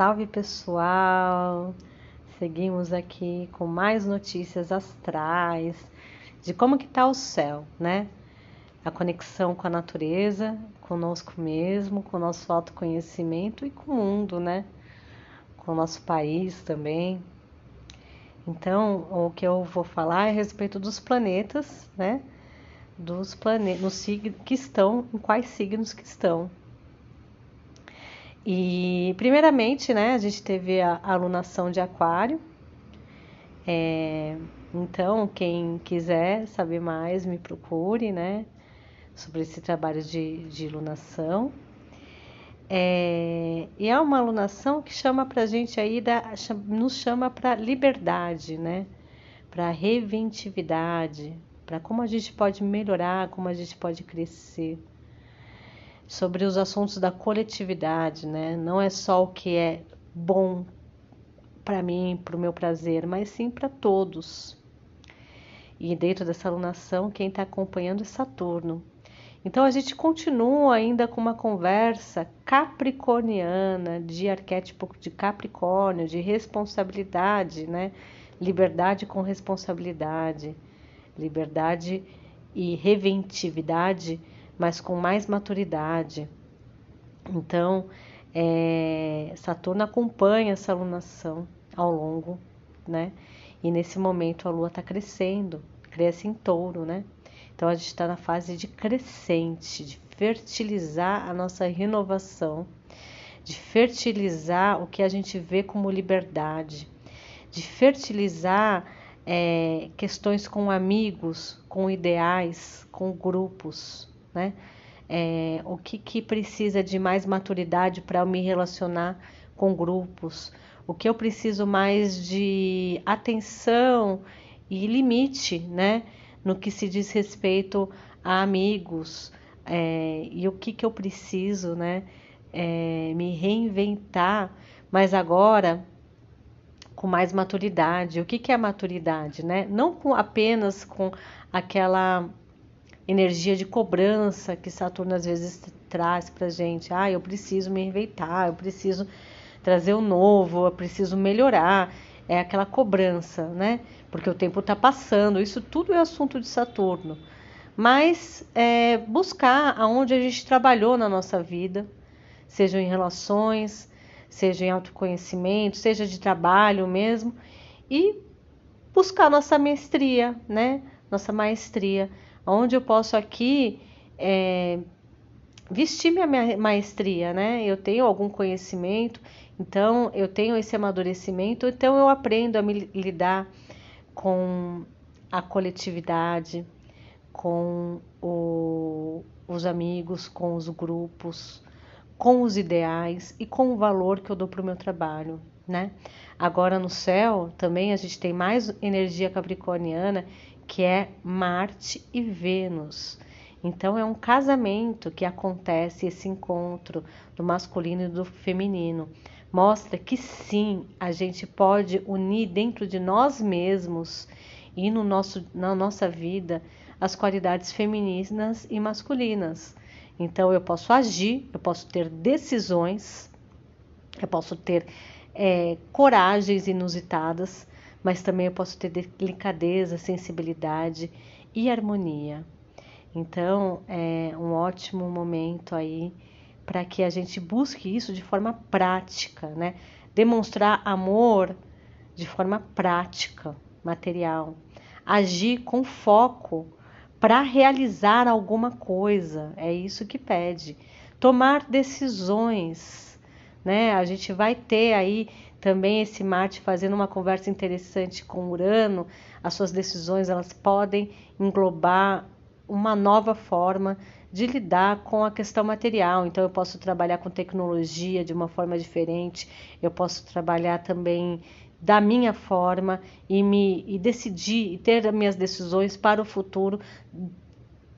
Salve pessoal! Seguimos aqui com mais notícias astrais de como que está o céu, né? A conexão com a natureza, conosco mesmo, com o nosso autoconhecimento e com o mundo, né? Com o nosso país também. Então, o que eu vou falar é a respeito dos planetas, né? Dos planetas que estão, em quais signos que estão e, primeiramente, né, a gente teve a alunação de Aquário. É, então, quem quiser saber mais, me procure, né, sobre esse trabalho de, de. É, e é uma alunação que chama para a gente aí, da, nos chama para liberdade, né, para reventividade, para como a gente pode melhorar, como a gente pode crescer sobre os assuntos da coletividade, né? Não é só o que é bom para mim, para o meu prazer, mas sim para todos. E dentro dessa alunação, quem está acompanhando é Saturno. Então a gente continua ainda com uma conversa capricorniana, de arquétipo de Capricórnio, de responsabilidade, né? Liberdade com responsabilidade, liberdade e reventividade mas com mais maturidade. Então, é, Saturno acompanha essa alunação ao longo, né? E nesse momento a Lua está crescendo, cresce em touro, né? Então a gente está na fase de crescente, de fertilizar a nossa renovação, de fertilizar o que a gente vê como liberdade, de fertilizar é, questões com amigos, com ideais, com grupos, né? É, o que, que precisa de mais maturidade para eu me relacionar com grupos? O que eu preciso mais de atenção e limite, né? No que se diz respeito a amigos é, e o que, que eu preciso, né? É, me reinventar, mas agora com mais maturidade. O que, que é maturidade, né? Não com, apenas com aquela energia de cobrança que Saturno às vezes traz para gente. Ah, eu preciso me reinventar, eu preciso trazer o novo, eu preciso melhorar. É aquela cobrança, né? Porque o tempo está passando. Isso tudo é assunto de Saturno. Mas é, buscar aonde a gente trabalhou na nossa vida, seja em relações, seja em autoconhecimento, seja de trabalho mesmo, e buscar nossa mestria, né? Nossa maestria onde eu posso aqui é, vestir minha maestria, né? Eu tenho algum conhecimento, então eu tenho esse amadurecimento, então eu aprendo a me lidar com a coletividade, com o, os amigos, com os grupos, com os ideais e com o valor que eu dou para o meu trabalho, né? Agora no céu também a gente tem mais energia capricorniana que é Marte e Vênus. Então é um casamento que acontece esse encontro do masculino e do feminino. Mostra que sim, a gente pode unir dentro de nós mesmos e no nosso, na nossa vida as qualidades femininas e masculinas. Então eu posso agir, eu posso ter decisões, eu posso ter é, coragens inusitadas, mas também eu posso ter delicadeza, sensibilidade e harmonia. Então, é um ótimo momento aí para que a gente busque isso de forma prática, né? Demonstrar amor de forma prática, material. Agir com foco para realizar alguma coisa, é isso que pede. Tomar decisões, né? A gente vai ter aí também esse Marte fazendo uma conversa interessante com Urano, as suas decisões elas podem englobar uma nova forma de lidar com a questão material. Então eu posso trabalhar com tecnologia de uma forma diferente, eu posso trabalhar também da minha forma e me e decidir e ter as minhas decisões para o futuro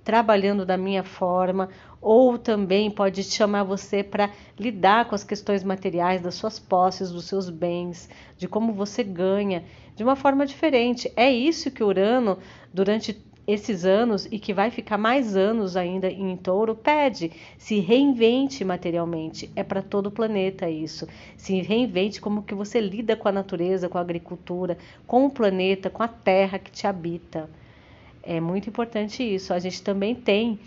trabalhando da minha forma, ou também pode chamar você para lidar com as questões materiais das suas posses, dos seus bens, de como você ganha de uma forma diferente. É isso que Urano, durante esses anos e que vai ficar mais anos ainda em touro, pede, se reinvente materialmente. É para todo o planeta isso. Se reinvente como que você lida com a natureza, com a agricultura, com o planeta, com a terra que te habita. É muito importante isso. A gente também tem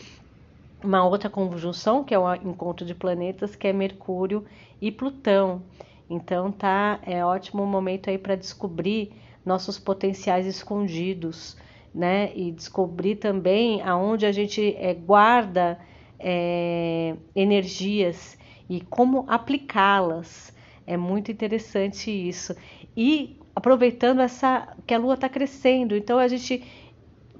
uma outra conjunção, que é o encontro de planetas, que é Mercúrio e Plutão. Então tá, é ótimo momento aí para descobrir nossos potenciais escondidos né? E descobrir também aonde a gente é, guarda é, energias e como aplicá-las. É muito interessante isso. E aproveitando essa que a lua está crescendo, então a gente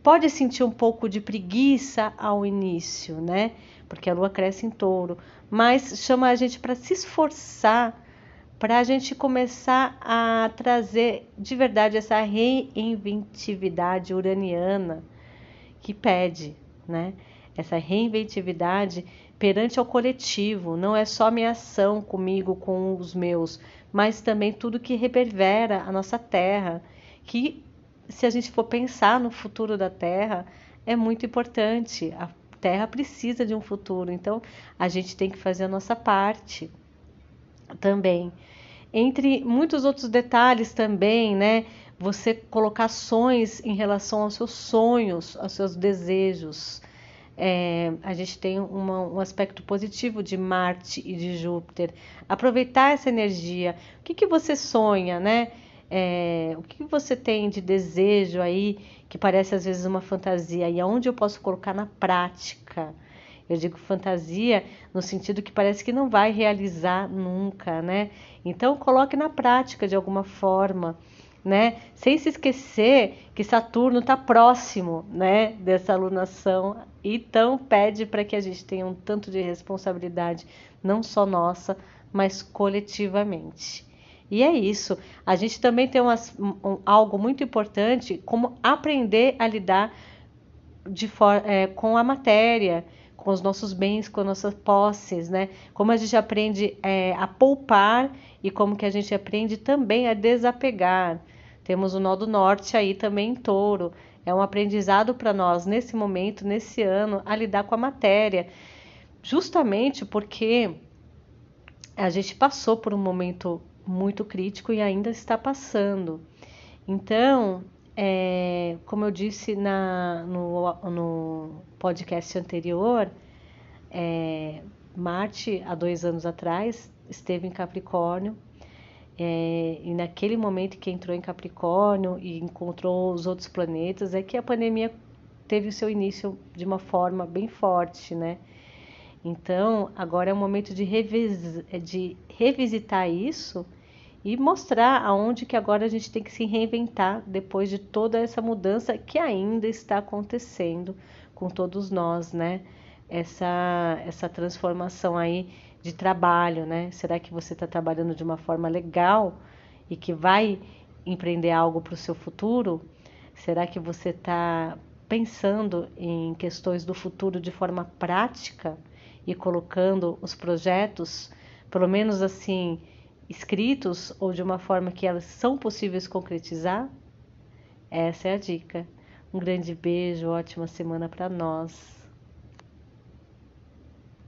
pode sentir um pouco de preguiça ao início, né? Porque a lua cresce em touro, mas chama a gente para se esforçar para a gente começar a trazer de verdade essa reinventividade uraniana que pede, né? Essa reinventividade perante ao coletivo, não é só minha ação comigo, com os meus, mas também tudo que reverbera a nossa terra, que se a gente for pensar no futuro da terra, é muito importante. A terra precisa de um futuro, então a gente tem que fazer a nossa parte também. Entre muitos outros detalhes também, né? Você colocar ações em relação aos seus sonhos, aos seus desejos. É, a gente tem uma, um aspecto positivo de Marte e de Júpiter. Aproveitar essa energia. O que, que você sonha, né? É, o que você tem de desejo aí que parece às vezes uma fantasia e aonde eu posso colocar na prática? Eu digo fantasia no sentido que parece que não vai realizar nunca, né? Então coloque na prática de alguma forma, né? Sem se esquecer que Saturno está próximo, né? Dessa alunação. Então pede para que a gente tenha um tanto de responsabilidade, não só nossa, mas coletivamente. E é isso. A gente também tem umas, um, algo muito importante, como aprender a lidar de for, é, com a matéria com os nossos bens, com as nossas posses, né? Como a gente aprende é, a poupar e como que a gente aprende também a desapegar. Temos o nó do norte aí também em touro. É um aprendizado para nós nesse momento, nesse ano, a lidar com a matéria. Justamente porque a gente passou por um momento muito crítico e ainda está passando. Então, é, como eu disse na, no, no podcast anterior, é, Marte, há dois anos atrás, esteve em Capricórnio. É, e naquele momento que entrou em Capricórnio e encontrou os outros planetas, é que a pandemia teve o seu início de uma forma bem forte, né? Então, agora é o momento de, revis de revisitar isso e mostrar aonde que agora a gente tem que se reinventar depois de toda essa mudança que ainda está acontecendo com todos nós, né? Essa, essa transformação aí de trabalho, né? Será que você está trabalhando de uma forma legal e que vai empreender algo para o seu futuro? Será que você está pensando em questões do futuro de forma prática e colocando os projetos, pelo menos assim, escritos ou de uma forma que elas são possíveis concretizar? Essa é a dica. Um grande beijo, ótima semana para nós.